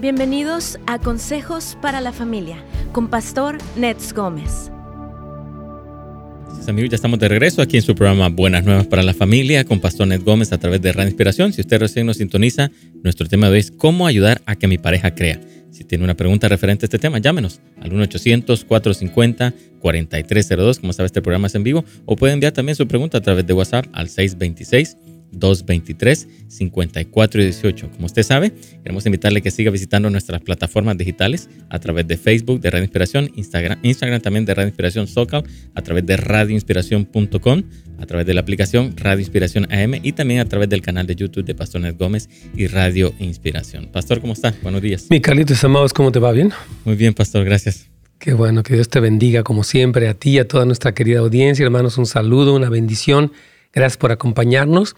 Bienvenidos a Consejos para la Familia con Pastor Nets Gómez. Amigos, ya estamos de regreso aquí en su programa Buenas Nuevas para la Familia con Pastor Ned Gómez a través de Radio Inspiración. Si usted recién nos sintoniza, nuestro tema de hoy es cómo ayudar a que mi pareja crea. Si tiene una pregunta referente a este tema, llámenos al 1-800-450-4302. Como sabe, este programa es en vivo. O puede enviar también su pregunta a través de WhatsApp al 626 223 5418. Como usted sabe, queremos invitarle que siga visitando nuestras plataformas digitales a través de Facebook de Radio Inspiración, Instagram, Instagram también de Radio Inspiración Socal, a través de radioinspiración.com, a través de la aplicación Radio Inspiración AM y también a través del canal de YouTube de Pastor Ned Gómez y Radio Inspiración. Pastor, ¿cómo está? Buenos días. Mi Carlitos Amados, ¿cómo te va? ¿Bien? Muy bien, Pastor, gracias. Qué bueno, que Dios te bendiga como siempre, a ti y a toda nuestra querida audiencia. Hermanos, un saludo, una bendición. Gracias por acompañarnos.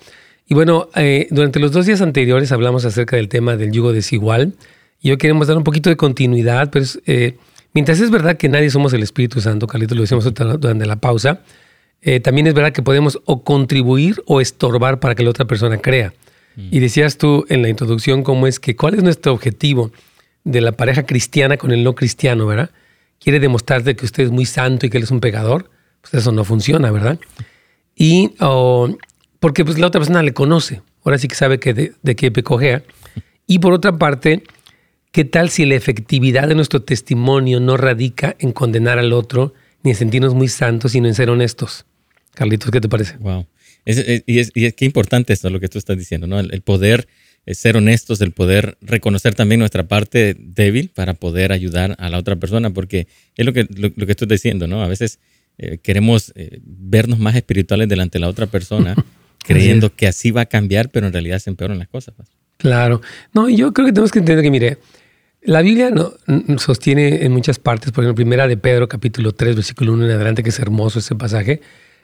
Y bueno, eh, durante los dos días anteriores hablamos acerca del tema del yugo desigual. Y hoy queremos dar un poquito de continuidad, pero eh, mientras es verdad que nadie somos el Espíritu Santo, Carlitos, lo decíamos durante la pausa, eh, también es verdad que podemos o contribuir o estorbar para que la otra persona crea. Mm. Y decías tú en la introducción cómo es que, ¿cuál es nuestro objetivo de la pareja cristiana con el no cristiano, verdad? Quiere demostrarte que usted es muy santo y que él es un pecador. Pues eso no funciona, ¿verdad? Y porque pues la otra persona le conoce, ahora sí que sabe que de, qué pecojea. Y por otra parte, ¿qué tal si la efectividad de nuestro testimonio no radica en condenar al otro, ni en sentirnos muy santos, sino en ser honestos? Carlitos, ¿qué te parece? Wow. y, es, y qué importante esto, lo que tú estás diciendo, ¿no? El, poder eh, ser honestos, el poder reconocer también nuestra parte débil para poder ayudar a la otra persona, porque es lo que, lo, lo que estás diciendo, ¿no? A veces eh, queremos eh, vernos más espirituales delante de la otra persona, creyendo que así va a cambiar, pero en realidad se empeoran las cosas. Pues. Claro. No, yo creo que tenemos que entender que, mire, la Biblia no, sostiene en muchas partes, por ejemplo, primera de Pedro, capítulo 3, versículo 1 en adelante, que es hermoso ese pasaje,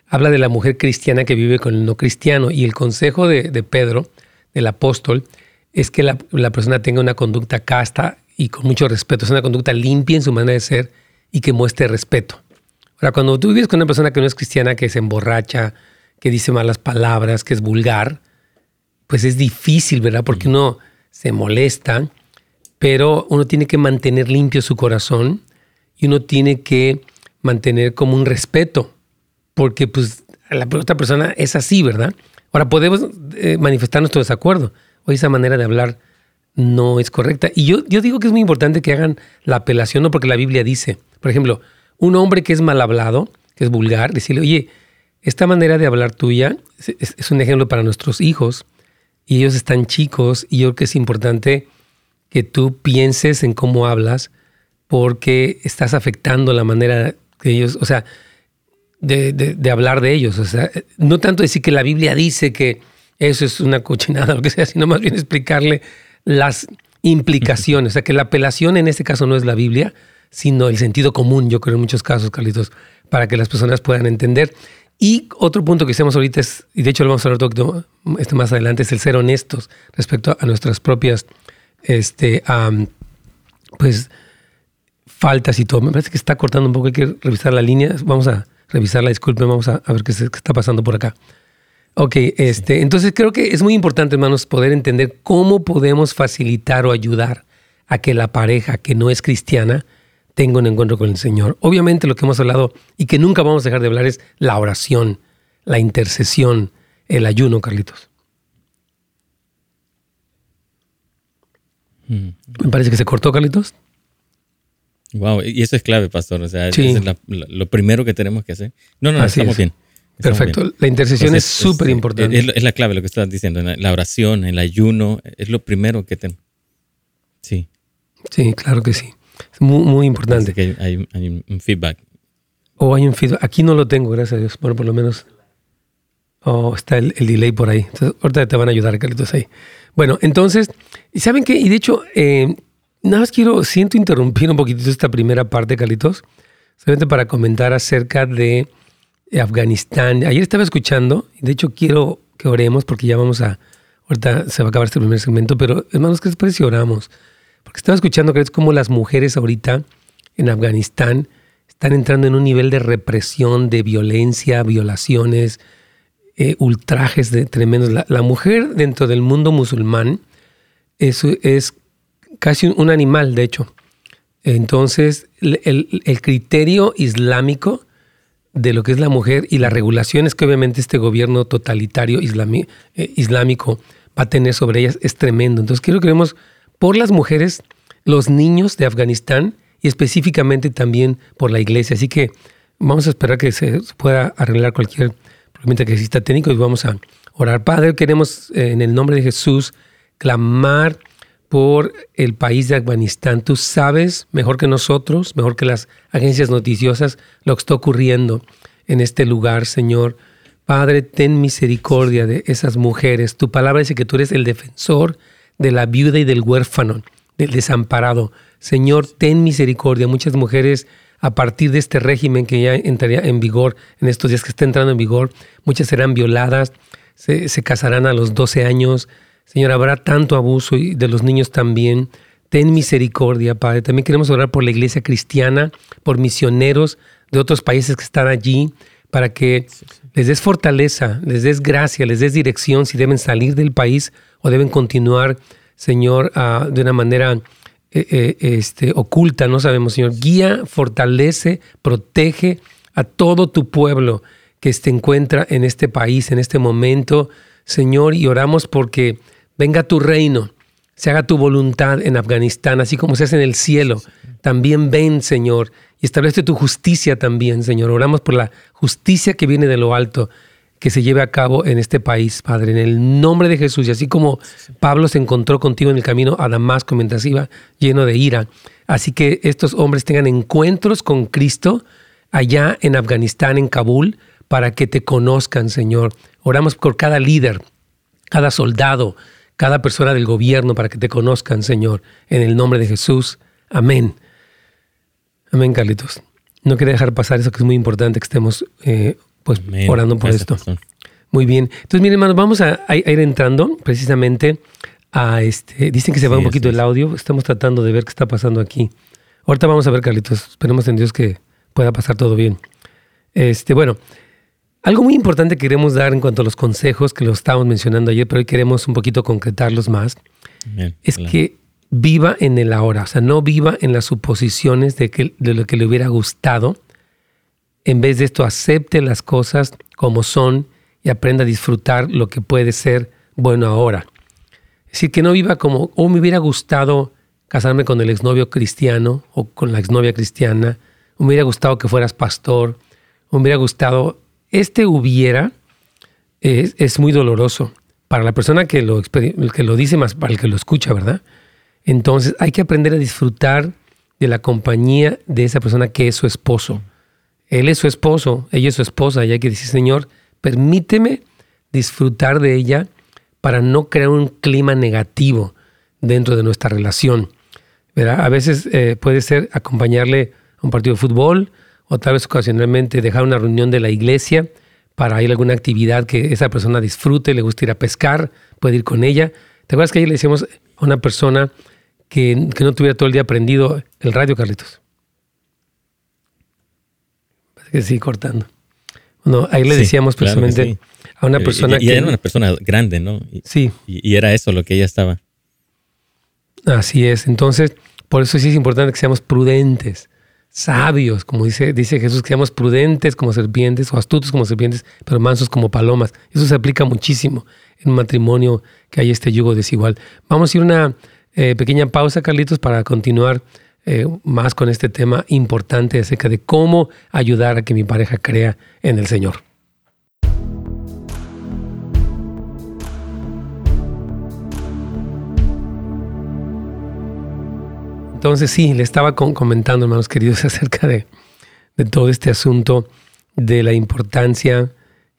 habla de la mujer cristiana que vive con el no cristiano. Y el consejo de, Pedro, del apóstol, es que la, la, persona tenga una conducta casta y con mucho respeto, es una conducta limpia en su manera de ser y que muestre respeto. Ahora, cuando tú vives con una persona que no es cristiana, que se emborracha, que dice malas palabras, que es vulgar, pues es difícil, ¿verdad? Porque uno se molesta, pero uno tiene que mantener limpio su corazón y uno tiene que mantener como un respeto, porque pues la otra persona es así, ¿verdad? Ahora podemos eh, manifestar nuestro desacuerdo, o esa manera de hablar no es correcta. Y yo, yo digo que es muy importante que hagan la apelación, no porque la Biblia dice, por ejemplo, un hombre que es mal hablado, que es vulgar, decirle, oye, esta manera de hablar tuya es, un ejemplo para nuestros hijos y ellos están chicos y yo creo que es importante que tú pienses en cómo hablas porque estás afectando la manera que ellos, o sea, de, hablar de ellos. O sea, no tanto decir que la Biblia dice que eso es una cochinada o lo que sea, sino más bien explicarle las implicaciones. O sea, que la apelación en este caso no es la Biblia, sino el sentido común, yo creo en muchos casos, Carlitos, para que las personas puedan entender. Y otro punto que hacemos ahorita es, y de hecho lo vamos a hablar todo este más adelante, es el ser honestos respecto a nuestras propias este, pues, faltas y todo. Me parece que está cortando un poco, hay que revisar la línea. Vamos a revisarla, disculpen, vamos a, ver qué, qué, está pasando por acá. Ok, este, entonces creo que es muy importante, hermanos, poder entender cómo podemos facilitar o ayudar a que la pareja que no es cristiana tengo un encuentro con el Señor. Obviamente lo que hemos hablado y que nunca vamos a dejar de hablar es la oración, la intercesión, el ayuno, Carlitos. Mm. Me parece que se cortó, Carlitos. Wow, y eso es clave, pastor. O sea, es lo primero que tenemos que hacer. No, no, estamos bien. Perfecto. La intercesión es súper importante. Es, la clave lo que estás diciendo. La oración, el ayuno, es lo primero que tenemos. Sí. Sí, claro que sí. Es muy, muy importante. que hay, un feedback. O hay un feedback. Aquí no lo tengo, gracias a Dios. Bueno, por lo menos. Oh, está el, delay por ahí. Entonces, ahorita te van a ayudar, Carlitos, ahí. Bueno, entonces, ¿y saben qué? Y de hecho, eh, nada más quiero, siento interrumpir un poquitito esta primera parte, Carlitos, solamente para comentar acerca de Afganistán. Ayer estaba escuchando, de hecho quiero que oremos porque ya vamos a, ahorita se va a acabar este primer segmento, pero hermanos, ¿qué les parece si oramos? Porque estaba escuchando que es como las mujeres ahorita en Afganistán están entrando en un nivel de represión, de violencia, violaciones, eh, ultrajes de tremendos. La, mujer dentro del mundo musulmán es, casi un, animal, de hecho. Entonces, el, criterio islámico de lo que es la mujer y las regulaciones que obviamente este gobierno totalitario eh, islámico va a tener sobre ellas es tremendo. Entonces, quiero que vemos por las mujeres, los niños de Afganistán y específicamente también por la iglesia. Así que vamos a esperar que se pueda arreglar cualquier problema que exista técnico y vamos a orar. Padre, queremos eh, en el nombre de Jesús clamar por el país de Afganistán. Tú sabes mejor que nosotros, mejor que las agencias noticiosas, lo que está ocurriendo en este lugar, Señor. Padre, ten misericordia de esas mujeres. Tu palabra dice que tú eres el defensor de la viuda y del huérfano, del desamparado. Señor, ten misericordia. Muchas mujeres a partir de este régimen que ya entraría en vigor en estos días que está entrando en vigor, muchas serán violadas, se, se casarán a los 12 años, Señor, habrá tanto abuso y de los niños también. Ten misericordia, Padre. También queremos orar por la iglesia cristiana, por misioneros de otros países que están allí, para que les des fortaleza, les des gracia, les des dirección si deben salir del país o deben continuar, Señor, ah, de una manera eh, eh, este, oculta, no sabemos, Señor. Guía, fortalece, protege a todo tu pueblo que se encuentra en este país, en este momento, Señor, y oramos porque venga tu reino, se haga tu voluntad en Afganistán, así como se hace en el cielo. También ven, Señor, y establece tu justicia también, Señor. Oramos por la justicia que viene de lo alto, que se lleve a cabo en este país, Padre, en el nombre de Jesús. Y así como Pablo se encontró contigo en el camino a Damasco mientras iba lleno de ira, así que estos hombres tengan encuentros con Cristo allá en Afganistán, en Kabul, para que te conozcan, Señor. Oramos por cada líder, cada soldado, cada persona del gobierno para que te conozcan, Señor, en el nombre de Jesús. Amén. Amén, Carlitos. No quería dejar pasar eso que es muy importante que estemos eh, pues orando por esto. Muy bien. Entonces, miren, hermanos, vamos a, ir entrando precisamente a este. Dicen que se va un poquito el audio. Estamos tratando de ver qué está pasando aquí. Ahorita vamos a ver, Carlitos. Esperemos en Dios que pueda pasar todo bien. Este, bueno, algo muy importante que queremos dar en cuanto a los consejos que lo estábamos mencionando ayer, pero hoy queremos un poquito concretarlos más, es que viva en el ahora, o sea, no viva en las suposiciones de, que, de lo que le hubiera gustado. En vez de esto, acepte las cosas como son y aprenda a disfrutar lo que puede ser bueno ahora. Es decir, que no viva como, oh, me hubiera gustado casarme con el exnovio cristiano o con la exnovia cristiana, o me hubiera gustado que fueras pastor, o me hubiera gustado este hubiera es, muy doloroso para la persona que lo, que lo dice más para el que lo escucha, ¿verdad? Entonces hay que aprender a disfrutar de la compañía de esa persona que es su esposo. Él es su esposo, ella es su esposa, y hay que decir, Señor, permíteme disfrutar de ella para no crear un clima negativo dentro de nuestra relación. A veces eh, puede ser acompañarle a un partido de fútbol, o tal vez ocasionalmente dejar una reunión de la iglesia para ir a alguna actividad que esa persona disfrute, le gusta ir a pescar, puede ir con ella. ¿Te acuerdas que ayer le decíamos a una persona que, no tuviera todo el día aprendido el radio, Carlitos? Que sí, cortando. Bueno, ahí le decíamos precisamente a una persona y, que... era una persona grande, ¿no? sí. Y, y era eso lo que ella estaba. Así es. Entonces, por eso sí es importante que seamos prudentes sabios, como dice, dice Jesús, que seamos prudentes como serpientes o astutos como serpientes, pero mansos como palomas. Eso se aplica muchísimo en un matrimonio que hay este yugo desigual. Vamos a ir a una eh, pequeña pausa, Carlitos, para continuar eh, más con este tema importante acerca de cómo ayudar a que mi pareja crea en el Señor. Entonces sí, le estaba comentando, hermanos queridos, acerca de, todo este asunto de la importancia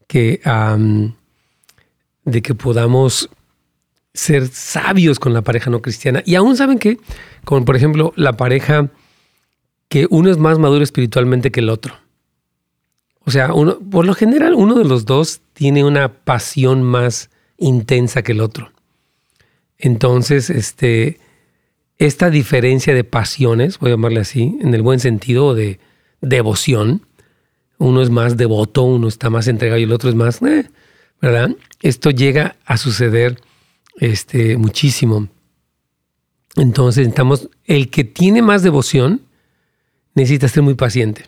que, de que podamos ser sabios con la pareja no cristiana. Y aún saben que, como por ejemplo la pareja que uno es más maduro espiritualmente que el otro. O sea, uno, por lo general uno de los dos tiene una pasión más intensa que el otro. Entonces, este, esta diferencia de pasiones, voy a llamarle así, en el buen sentido de devoción, uno es más devoto, uno está más entregado y el otro es más, eh, ¿verdad? Esto llega a suceder este, muchísimo. Entonces necesitamos, el que tiene más devoción necesita ser muy paciente.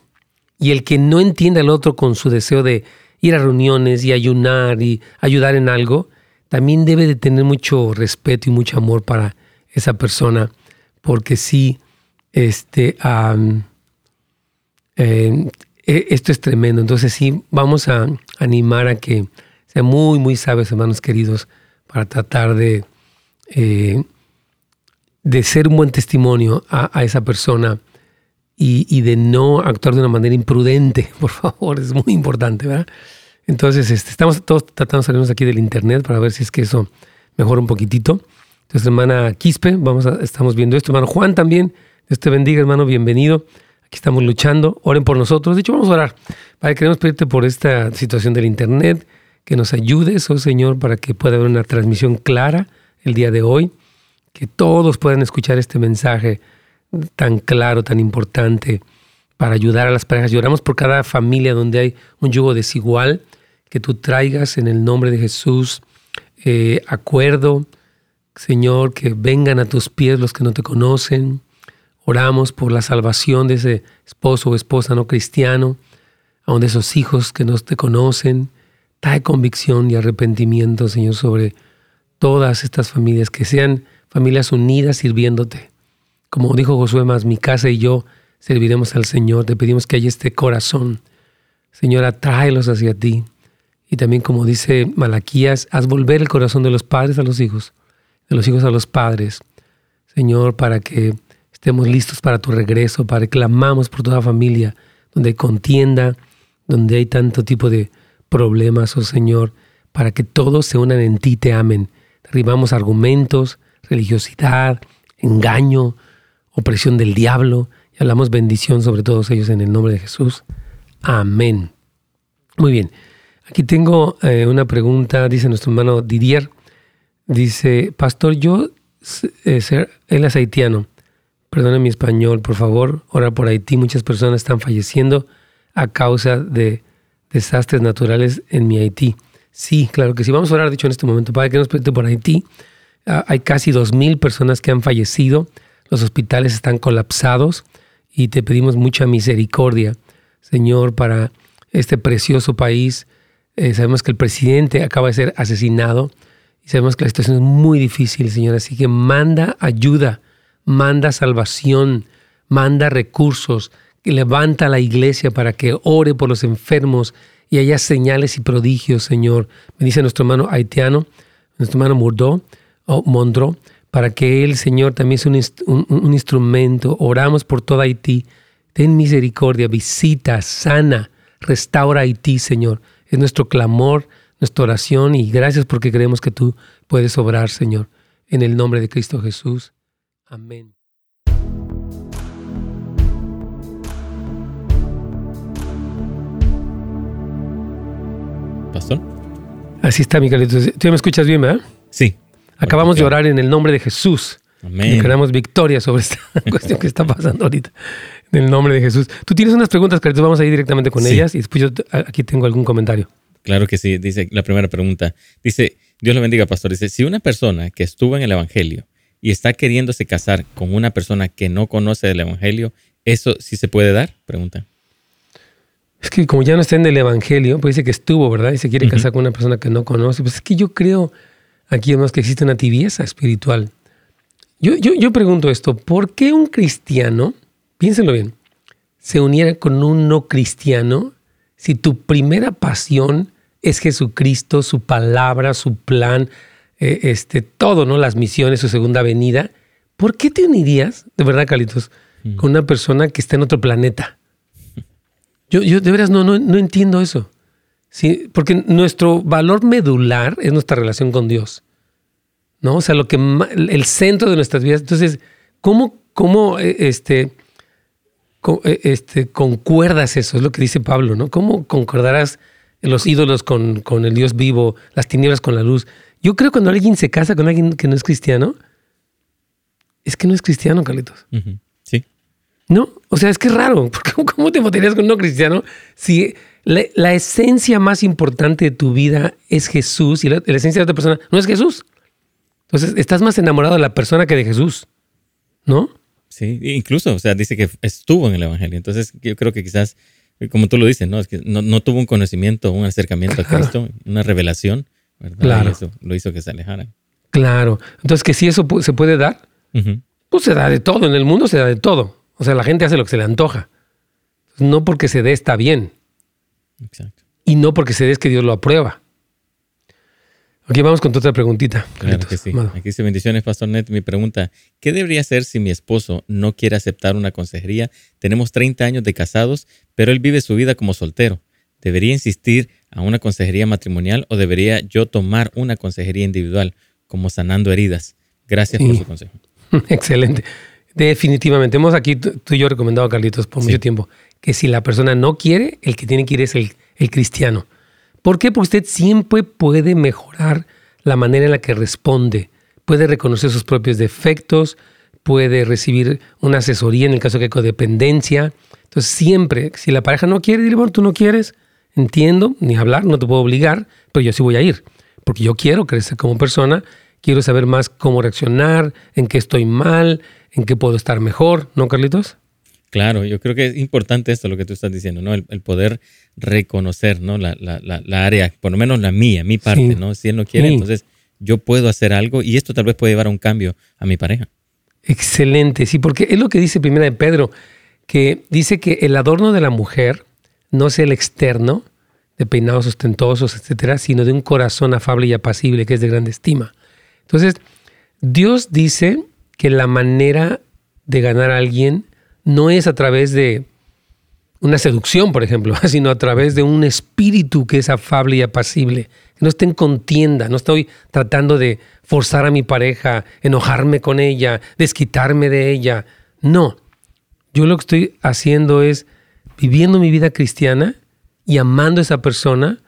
Y el que no entiende al otro con su deseo de ir a reuniones y ayunar y ayudar en algo, también debe de tener mucho respeto y mucho amor para esa persona, porque sí, este, eh, e, esto es tremendo. Entonces sí, vamos a animar a que sean muy, muy sabios, hermanos queridos, para tratar de, eh, de ser un buen testimonio a, esa persona y, de no actuar de una manera imprudente, por favor, es muy importante, ¿verdad? Entonces, este, estamos todos tratando de salirnos aquí del internet para ver si es que eso mejora un poquitito. Entonces, hermana Quispe, vamos a, estamos viendo esto. Hermano Juan también, Dios te bendiga, hermano, bienvenido. Aquí estamos luchando, oren por nosotros. De hecho, vamos a orar. Padre, queremos pedirte por esta situación del internet, que nos ayudes, oh Señor, para que pueda haber una transmisión clara el día de hoy, que todos puedan escuchar este mensaje tan claro, tan importante para ayudar a las parejas. Lloramos por cada familia donde hay un yugo desigual que tú traigas en el nombre de Jesús eh, acuerdo, Señor, que vengan a tus pies los que no te conocen. Oramos por la salvación de ese esposo o esposa no cristiano, aun de esos hijos que no te conocen. Trae convicción y arrepentimiento, Señor, sobre todas estas familias, que sean familias unidas sirviéndote. Como dijo Josué más, mi casa y yo serviremos al Señor. Te pedimos que haya este corazón. Señor, atráelos hacia ti. Y también como dice Malaquías, haz volver el corazón de los padres a los hijos, de los hijos a los padres. Señor, para que estemos listos para tu regreso, para que clamamos por toda familia, donde hay contienda, donde hay tanto tipo de problemas, oh Señor, para que todos se unan en ti, te amen. Derribamos argumentos, religiosidad, engaño, opresión del diablo y hablamos bendición sobre todos ellos en el nombre de Jesús. Amén. Muy bien. Aquí tengo eh, una pregunta, dice nuestro hermano Didier. Dice, Pastor, yo, eh, ser, él es haitiano. Perdone mi español, por favor. Ora por Haití. Muchas personas están falleciendo a causa de desastres naturales en mi Haití. Sí, claro que sí. Vamos a orar, dicho en este momento, Padre, que nos presente por Haití. Ah, hay casi dos mil personas que han fallecido. Los hospitales están colapsados y te pedimos mucha misericordia, Señor, para este precioso país eh, sabemos que el presidente acaba de ser asesinado y sabemos que la situación es muy difícil, Señor. Así que manda ayuda, manda salvación, manda recursos, levanta a la iglesia para que ore por los enfermos y haya señales y prodigios, Señor. Me dice nuestro hermano haitiano, nuestro hermano Murdó, o Mondro, para que él, Señor, también sea un, un instrumento. Oramos por toda Haití. Ten misericordia, visita, sana, restaura Haití, Señor. Es nuestro clamor, nuestra oración y gracias porque creemos que tú puedes obrar, Señor. En el nombre de Cristo Jesús. Amén. Pastor. Así está, Miguel. ¿Tú me escuchas bien, verdad? Sí. Acabamos de orar en el nombre de Jesús. Amén. Y queremos victoria sobre esta cuestión que está pasando ahorita. En el nombre de Jesús. Tú tienes unas preguntas, Carlitos, vamos a ir directamente con ellas y después yo aquí tengo algún comentario. Claro que sí, dice la primera pregunta. Dice, Dios le bendiga, pastor. Dice, si una persona que estuvo en el Evangelio y está queriéndose casar con una persona que no conoce del Evangelio, ¿eso sí se puede dar? Pregunta. Es que como ya no está en el Evangelio, pues dice que estuvo, ¿verdad? Y se quiere casar con una persona que no conoce. Pues es que yo creo aquí además que existe una tibieza espiritual. Yo, yo, yo pregunto esto, ¿por qué un cristiano piénsenlo bien, se uniera con un no cristiano si tu primera pasión es Jesucristo, su palabra, su plan, eh, este, todo, ¿no? Las misiones, su segunda venida. ¿Por qué te unirías, de verdad, Carlitos, mm. con una persona que está en otro planeta? Yo, yo de veras no, no, no entiendo eso. Sí, porque nuestro valor medular es nuestra relación con Dios. ¿No? O sea, lo que el centro de nuestras vidas. Entonces, ¿cómo, cómo eh, este, eh, este, concuerdas eso, es lo que dice Pablo, ¿no? ¿Cómo concordarás los ídolos con, con, el Dios vivo, las tinieblas con la luz? Yo creo que cuando alguien se casa con alguien que no es cristiano, es que no es cristiano, Carlitos. No, o sea, es que es raro. ¿Cómo te meterías con un no cristiano si la, esencia más importante de tu vida es Jesús y la, la esencia de otra persona no es Jesús? Entonces, estás más enamorado de la persona que de Jesús. ¿no? Sí, incluso, o sea, dice que estuvo en el Evangelio. Entonces, yo creo que quizás, como tú lo dices, ¿no? Es que no, tuvo un conocimiento, un acercamiento a Cristo, una revelación, ¿verdad? Claro. Y eso lo hizo que se alejara. Claro. Entonces, que si eso se puede dar, pues se da de todo. En el mundo se da de todo. O sea, la gente hace lo que se le antoja. No porque se dé está bien. Exacto. Y no porque se dé es que Dios lo aprueba. Aquí vamos con tu otra preguntita. Claro que sí. Aquí dice bendiciones, Pastor Net. Mi pregunta, ¿qué debería hacer si mi esposo no quiere aceptar una consejería? Tenemos 30 años de casados, pero él vive su vida como soltero. ¿Debería insistir a una consejería matrimonial o debería yo tomar una consejería individual, como sanando heridas? Gracias por su consejo. Excelente. Definitivamente. Hemos aquí, tú y yo recomendado a Carlitos por mucho tiempo, que si la persona no quiere, el que tiene que ir es el, el cristiano. ¿Por qué? Porque usted siempre puede mejorar la manera en la que responde, puede reconocer sus propios defectos, puede recibir una asesoría en el caso de que codependencia. Entonces siempre, si la pareja no quiere, dile, bueno, tú no quieres, entiendo, ni hablar, no te puedo obligar, pero yo sí voy a ir, porque yo quiero crecer como persona, quiero saber más cómo reaccionar, en qué estoy mal, en qué puedo estar mejor, ¿no, Carlitos? Claro, yo creo que es importante esto lo que tú estás diciendo, ¿no? El, poder reconocer, ¿no? La, la, la, área, por lo menos la mía, mi parte, ¿no? Si él no quiere, entonces yo puedo hacer algo y esto tal vez puede llevar a un cambio a mi pareja. Excelente, sí, porque es lo que dice primera de Pedro, que dice que el adorno de la mujer no es el externo, de peinados ostentosos, etcétera, sino de un corazón afable y apacible que es de grande estima. Entonces, Dios dice que la manera de ganar a alguien no es a través de una seducción, por ejemplo, sino a través de un espíritu que es afable y apacible. no esté en contienda, no estoy tratando de forzar a mi pareja, enojarme con ella, desquitarme de ella. No, yo lo que estoy haciendo es viviendo mi vida cristiana y amando a esa persona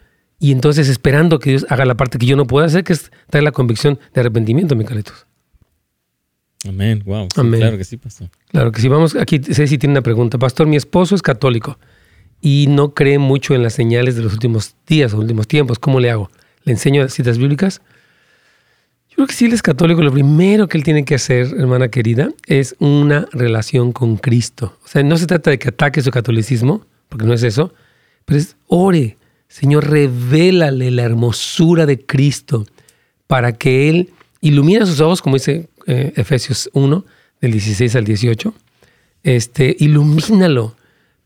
y entonces esperando que Dios haga la parte que yo no puedo hacer, que es traer la convicción de arrepentimiento, mi. Amén, wow. Claro que sí, pastor. Claro que sí. Vamos, aquí Ceci tiene una pregunta. Pastor, mi esposo es católico y no cree mucho en las señales de los últimos días o últimos tiempos. ¿Cómo le hago? ¿Le enseño citas bíblicas? Yo creo que si él es católico, lo primero que él tiene que hacer, hermana querida, es una relación con Cristo. O sea, no se trata de que ataque su catolicismo, porque no es eso, pero es ore. Señor, revélale la hermosura de Cristo para que Él ilumine sus ojos, como dice eh, Efesios 1, del 16 al 18, este, ilumínalo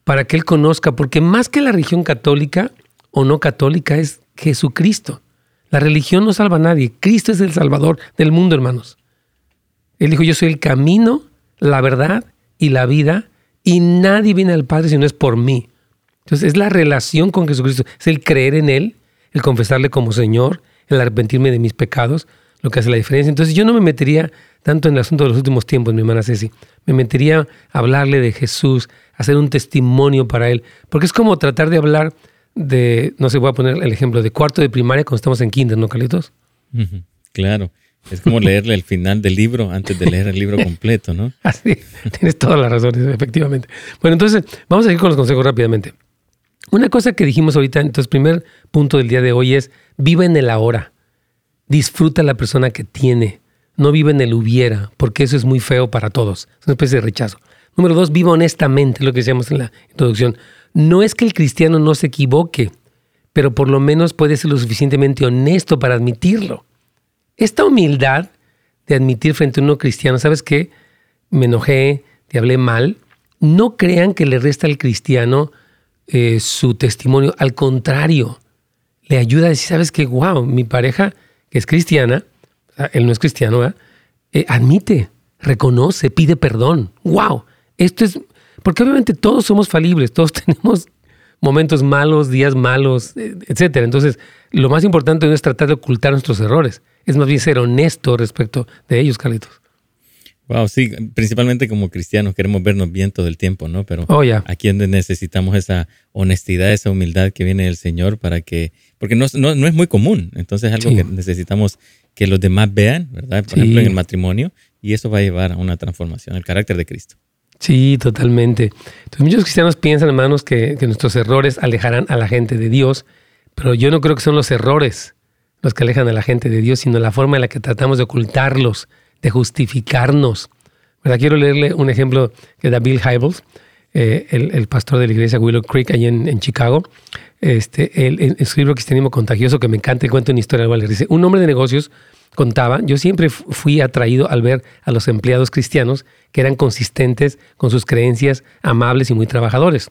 para que él conozca, porque más que la religión católica o no católica es Jesucristo. La religión no salva a nadie, Cristo es el Salvador del mundo, hermanos. Él dijo, yo soy el camino, la verdad y la vida, y nadie viene al Padre si no es por mí. Entonces es la relación con Jesucristo, es el creer en Él, el confesarle como Señor, el arrepentirme de mis pecados, lo que hace la diferencia. Entonces yo no me metería tanto en el asunto de los últimos tiempos, mi hermana Ceci. Me metería a hablarle de Jesús, hacer un testimonio para él, porque es como tratar de hablar de, no sé, voy a poner el ejemplo de cuarto de primaria cuando estamos en kinder, ¿no, Carlitos? Claro. Es como leerle el final del libro antes de leer el libro completo, ¿no? Así, tienes toda la razón, efectivamente. Bueno, entonces, vamos a ir con los consejos rápidamente. Una cosa que dijimos ahorita, entonces, primer punto del día de hoy es, viva en el ahora. Disfruta la persona que tiene. No vive en el hubiera, porque eso es muy feo para todos. Es una especie de rechazo. Número dos, viva honestamente, lo que decíamos en la introducción. No es que el cristiano no se equivoque, pero por lo menos puede ser lo suficientemente honesto para admitirlo. Esta humildad de admitir frente a uno cristiano, ¿sabes qué? Me enojé, te hablé mal. No crean que le resta al cristiano eh, su testimonio. Al contrario, le ayuda a decir, ¿sabes qué? Wow, mi pareja es cristiana, él no es cristiano, eh, admite, reconoce, pide perdón. ¡Wow! Esto es. Porque obviamente todos somos falibles, todos tenemos momentos malos, días malos, eh, etc. Entonces, lo más importante no es tratar de ocultar nuestros errores, es más bien ser honesto respecto de ellos, Carlitos. Wow, sí, principalmente como cristianos queremos vernos bien todo el tiempo, ¿no? Pero oh, aquí necesitamos esa honestidad, esa humildad que viene del Señor para que, porque no, no, es muy común, entonces es algo que necesitamos que los demás vean, ¿verdad? Por ejemplo, en el matrimonio, y eso va a llevar a una transformación, el carácter de Cristo. Sí, totalmente. Entonces muchos cristianos piensan, hermanos, que, que nuestros errores alejarán a la gente de Dios, pero yo no creo que son los errores los que alejan a la gente de Dios, sino la forma en la que tratamos de ocultarlos justificarnos, Quiero leerle un ejemplo que da Bill Hybels, eh, el, pastor de la iglesia Willow Creek, allí en, Chicago. Este, el, el, Cristianismo Contagioso, que me encanta, y cuenta una historia. Dice, un hombre de negocios contaba, yo siempre fui atraído al ver a los empleados cristianos que eran consistentes con sus creencias, amables y muy trabajadores.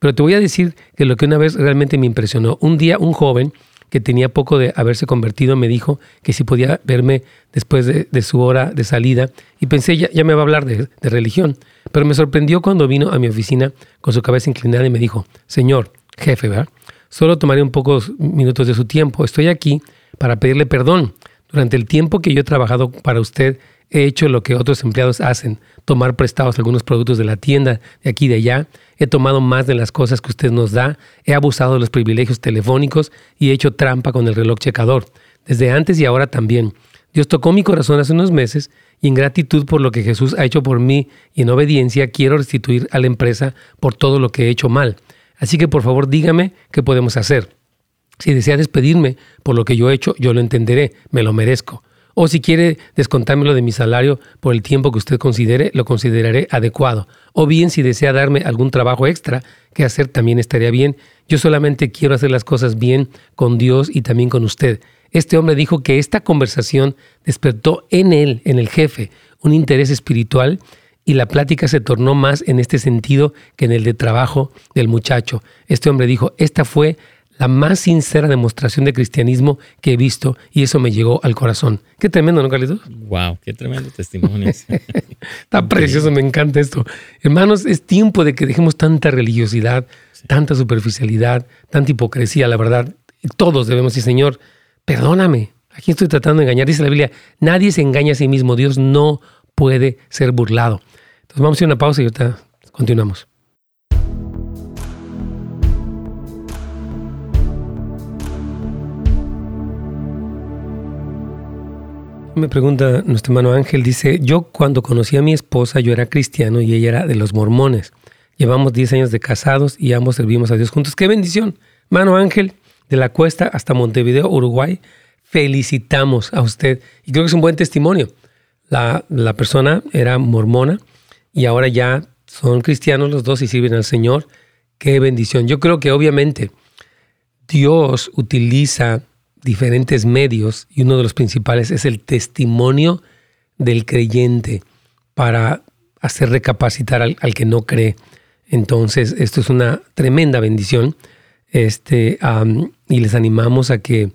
Pero te voy a decir que lo que una vez realmente me impresionó, un día un joven que tenía poco de haberse convertido, me dijo que si podía verme después de, su hora de salida y pensé, ya, ya me va a hablar de, religión. Pero me sorprendió cuando vino a mi oficina con su cabeza inclinada y me dijo, Señor, jefe, ¿verdad? Solo tomaré un pocos minutos de su tiempo. Estoy aquí para pedirle perdón. Durante el tiempo que yo he trabajado para usted, he hecho lo que otros empleados hacen, tomar prestados algunos productos de la tienda de aquí y de allá, he tomado más de las cosas que usted nos da, he abusado de los privilegios telefónicos y he hecho trampa con el reloj checador, desde antes y ahora también. Dios tocó mi corazón hace unos meses y en gratitud por lo que Jesús ha hecho por mí y en obediencia quiero restituir a la empresa por todo lo que he hecho mal. Así que por favor dígame qué podemos hacer. Si desea despedirme por lo que yo he hecho, yo lo entenderé, me lo merezco. O si quiere descontármelo de mi salario por el tiempo que usted considere, lo consideraré adecuado. O bien si desea darme algún trabajo extra que hacer, también estaría bien. Yo solamente quiero hacer las cosas bien con Dios y también con usted. Este hombre dijo que esta conversación despertó en él, en el jefe, un interés espiritual y la plática se tornó más en este sentido que en el de trabajo del muchacho. Este hombre dijo, esta fue la más sincera demostración de cristianismo que he visto y eso me llegó al corazón. Qué tremendo, ¿no, Carlitos? Wow, qué tremendo testimonio. Está precioso, me encanta esto. Hermanos, es tiempo de que dejemos tanta religiosidad, tanta superficialidad, tanta hipocresía, la verdad. Todos debemos decir, Señor, perdóname. Aquí estoy tratando de engañar. Dice la Biblia, nadie se engaña a sí mismo. Dios no puede ser burlado. Entonces vamos a hacer una pausa y ahorita continuamos. Me pregunta nuestro hermano Ángel, dice, yo cuando conocí a mi esposa yo era cristiano y ella era de los mormones. Llevamos 10 años de casados y ambos servimos a Dios juntos. ¡Qué bendición! Mano Ángel, de la cuesta hasta Montevideo, Uruguay, felicitamos a usted. Y creo que es un buen testimonio. La, la persona era mormona y ahora ya son cristianos los dos y sirven al Señor. ¡Qué bendición! Yo creo que obviamente Dios utiliza diferentes medios y uno de los principales es el testimonio del creyente para hacer recapacitar al, que no cree. Entonces, esto es una tremenda bendición este, y les animamos a que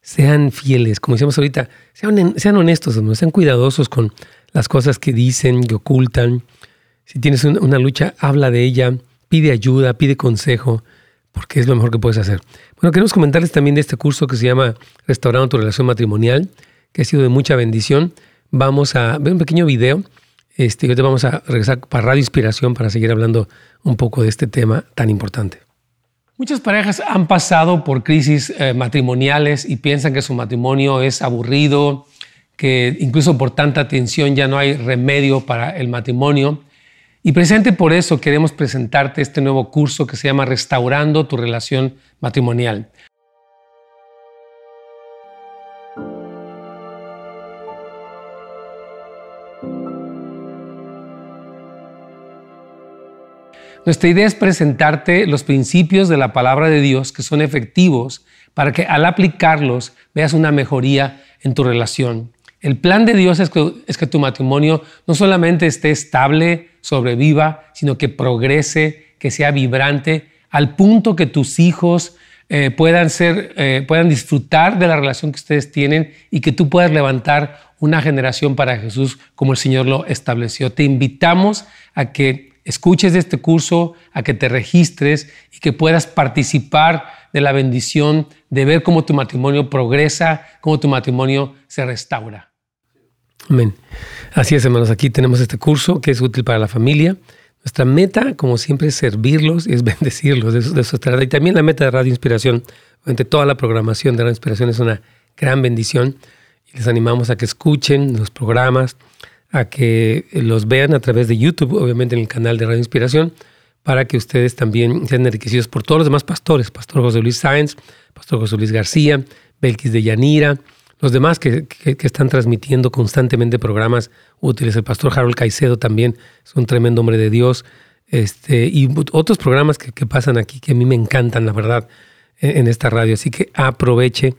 sean fieles, como decíamos ahorita, sean, sean honestos, sean cuidadosos con las cosas que dicen, que ocultan. Si tienes una lucha, habla de ella, pide ayuda, pide consejo porque es lo mejor que puedes hacer. Bueno, queremos comentarles también de este curso que se llama Restaurando tu relación matrimonial, que ha sido de mucha bendición. Vamos a ver un pequeño video este, y ahorita vamos a regresar para Radio Inspiración para seguir hablando un poco de este tema tan importante. Muchas parejas han pasado por crisis eh, matrimoniales y piensan que su matrimonio es aburrido, que incluso por tanta tensión ya no hay remedio para el matrimonio. Y precisamente por eso queremos presentarte este nuevo curso que se llama Restaurando tu relación matrimonial. Nuestra idea es presentarte los principios de la palabra de Dios que son efectivos para que al aplicarlos veas una mejoría en tu relación. El plan de Dios es que, tu matrimonio no solamente esté estable, sobreviva, sino que progrese, que sea vibrante, al punto que tus hijos eh, puedan, ser, eh, puedan disfrutar de la relación que ustedes tienen y que tú puedas levantar una generación para Jesús como el Señor lo estableció. Te invitamos a que escuches este curso, a que te registres y que puedas participar de la bendición de ver cómo tu matrimonio progresa, cómo tu matrimonio se restaura. Amén. Así es, hermanos. Aquí tenemos este curso que es útil para la familia. Nuestra meta, como siempre, es servirlos y es bendecirlos. De eso, de. Y también la meta de Radio Inspiración. Obviamente, toda la programación de Radio Inspiración es una gran bendición. Y les animamos a que escuchen los programas, a que los vean a través de YouTube, obviamente en el canal de Radio Inspiración, para que ustedes también sean enriquecidos por todos los demás pastores. Pastor José Luis Sáenz, Pastor José Luis García, Belkis de Yanira, los demás que, están transmitiendo constantemente programas útiles. El pastor Harold Caicedo también es un tremendo hombre de Dios. Este, y otros programas que, pasan aquí que a mí me encantan, la verdad, en, en esta radio. Así que aproveche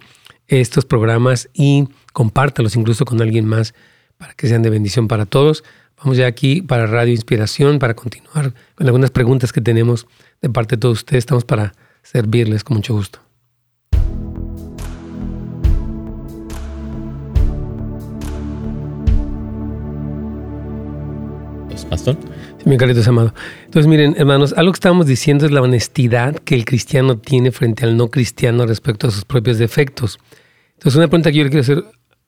estos programas y compártalos incluso con alguien más para que sean de bendición para todos. Vamos ya aquí para Radio Inspiración para continuar con algunas preguntas que tenemos de parte de todos ustedes. Estamos para servirles con mucho gusto. Pastor. Sí, mi carito amado. Entonces, miren, hermanos, algo que estábamos diciendo es la honestidad que el cristiano tiene frente al no cristiano respecto a sus propios defectos. Entonces, una pregunta que yo le quiero hacer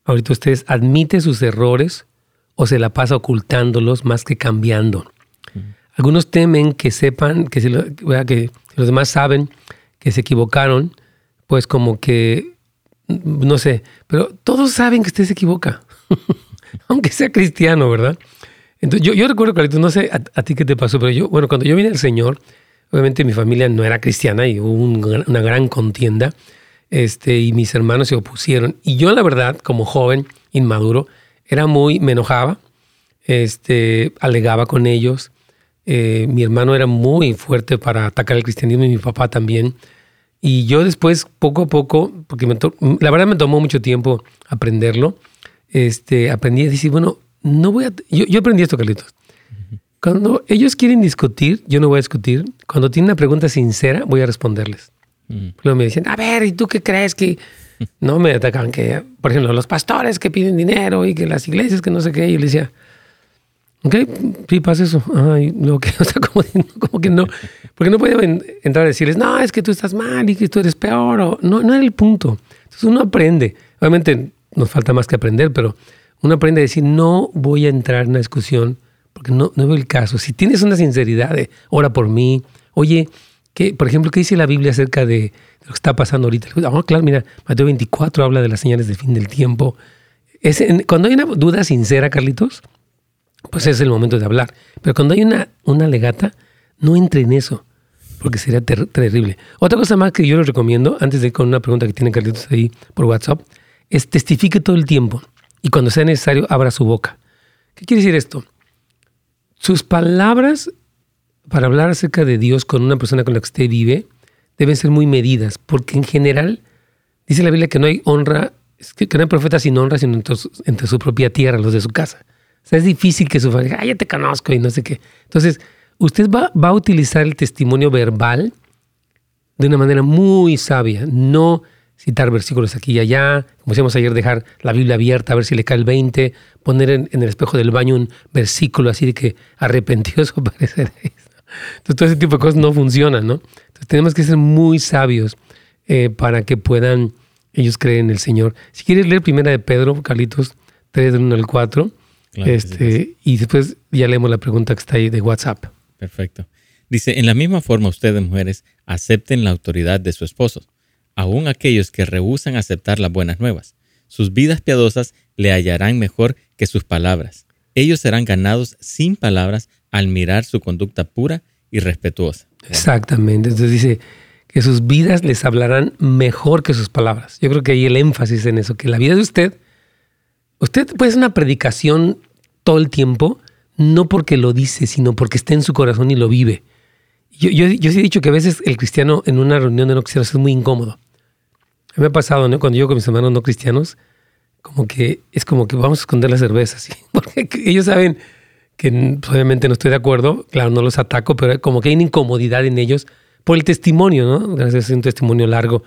ahorita a ustedes, ¿admite sus errores o se la pasa ocultándolos más que cambiando? Algunos temen que sepan, que si, que los demás saben que se equivocaron, pues como que, no sé, pero todos saben que usted se equivoca, aunque sea cristiano, ¿verdad? Entonces, yo, yo recuerdo, Carlitos, no sé a, ti qué te pasó, pero yo, bueno, cuando yo vine al Señor, obviamente mi familia no era cristiana y hubo una gran contienda, este, y mis hermanos se opusieron. Y yo, la verdad, como joven, inmaduro, era muy, me enojaba, este, alegaba con ellos. Eh, mi hermano era muy fuerte para atacar el cristianismo y mi papá también. Y yo después, poco a poco, porque la verdad me tomó mucho tiempo aprenderlo, este, aprendí a decir, bueno, no voy a... Yo, aprendí esto, Carlitos. Cuando ellos quieren discutir, yo no voy a discutir. Cuando tienen una pregunta sincera, voy a responderles. Luego me decían, a ver, ¿y tú qué crees que...? No me atacan que, por ejemplo, los pastores que piden dinero y que las iglesias que no sé qué. Yo le decía, ok, sí pasa eso. Ay, no, que, o sea, como, que no. Porque no podía entrar a decirles, no, es que tú estás mal y que tú eres peor. O, no, no era el punto. Entonces uno aprende. Obviamente nos falta más que aprender, pero uno aprende a decir, no voy a entrar en una discusión porque no, no veo el caso. Si tienes una sinceridad ora por mí, oye, que, por ejemplo, ¿qué dice la Biblia acerca de, lo que está pasando ahorita? Ah, claro, mira, Mateo 24 habla de las señales del fin del tiempo. Es cuando hay una duda sincera, Carlitos, pues es el momento de hablar. Pero cuando hay una, una legata, no entre en eso, porque sería terrible. Otra cosa más que yo les recomiendo, antes de ir con una pregunta que tiene Carlitos ahí por WhatsApp, es testifique todo el tiempo y cuando sea necesario abra su boca. ¿Qué quiere decir esto? Sus palabras para hablar acerca de Dios con una persona con la que usted vive deben ser muy medidas, porque en general dice la Biblia que no hay honra, que no hay profeta sin honra, sino entre, su propia tierra, los de su casa. O sea, es difícil que su familia, ah, ya te conozco y no sé qué. Entonces, usted va a utilizar el testimonio verbal de una manera muy sabia, no citar versículos aquí y allá, como decíamos ayer, dejar la Biblia abierta a ver si le cae el 20, poner en, el espejo del baño un versículo así de que arrepentido parece eso. Entonces todo ese tipo de cosas no funcionan, ¿no? Entonces tenemos que ser muy sabios eh, para que puedan ellos creer en el Señor. Si quieres leer primera de Pedro, Carlitos, 3 del 1 al 4, este, y después ya leemos la pregunta que está ahí de WhatsApp. Perfecto. Dice, en la misma forma ustedes mujeres acepten la autoridad de su esposo aún aquellos que rehusan aceptar las buenas nuevas. Sus vidas piadosas le hallarán mejor que sus palabras. Ellos serán ganados sin palabras al mirar su conducta pura y respetuosa. Exactamente. Entonces dice que sus vidas les hablarán mejor que sus palabras. Yo creo que hay el énfasis en eso, que la vida de usted, usted puede hacer una predicación todo el tiempo, no porque lo dice, sino porque está en su corazón y lo vive. Yo, yo, sí he dicho que a veces el cristiano en una reunión de no es muy incómodo me ha pasado, ¿no? Cuando yo con mis hermanos no cristianos, como que es como que vamos a esconder la cerveza, ¿sí? Porque ellos saben que pues, obviamente no estoy de acuerdo, claro, no los ataco, pero como que hay una incomodidad en ellos por el testimonio, ¿no? Gracias a un testimonio largo,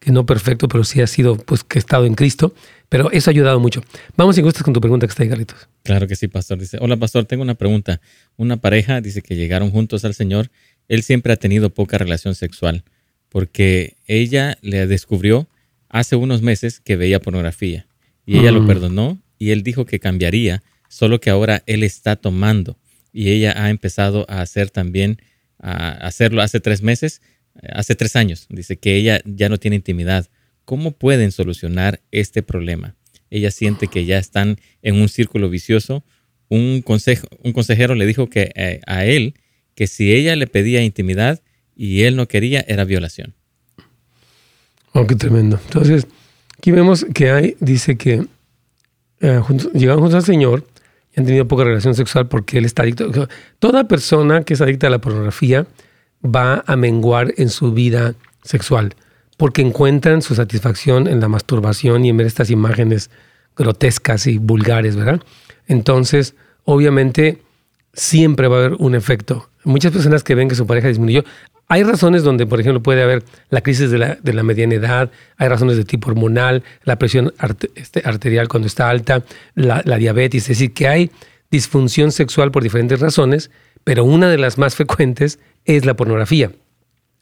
que no perfecto, pero sí ha sido, pues, que he estado en Cristo. Pero eso ha ayudado mucho. Vamos, si gustas, con tu pregunta que está ahí, Carlitos. Claro que sí, pastor. Dice, hola, pastor, tengo una pregunta. Una pareja dice que llegaron juntos al Señor. Él siempre ha tenido poca relación sexual porque ella le descubrió hace unos meses que veía pornografía y ella lo mm. perdonó y él dijo que cambiaría, solo que ahora él está tomando y ella ha empezado a hacer también, a hacerlo hace tres meses, hace tres años. Dice que ella ya no tiene intimidad. ¿Cómo pueden solucionar este problema? Ella siente que ya están en un círculo vicioso. Un, consejo, un consejero le dijo que eh, a él que si ella le pedía intimidad, y él no quería era violación. Oh, qué tremendo. Entonces, Aquí vemos que hay, dice que eh, llegaron juntos al Señor y han tenido poca relación sexual porque él está adicto. Toda persona que es adicta a la pornografía va a menguar en su vida sexual porque encuentran su satisfacción en la masturbación y en ver estas imágenes grotescas y vulgares, ¿verdad? Entonces, obviamente, siempre va a haber un efecto. Muchas personas que ven que su pareja disminuyó, hay razones donde, por ejemplo, puede haber la crisis de la, de la mediana edad, hay razones de tipo hormonal, la presión este, arterial cuando está alta, la, diabetes, es decir, que hay disfunción sexual por diferentes razones, pero una de las más frecuentes es la pornografía.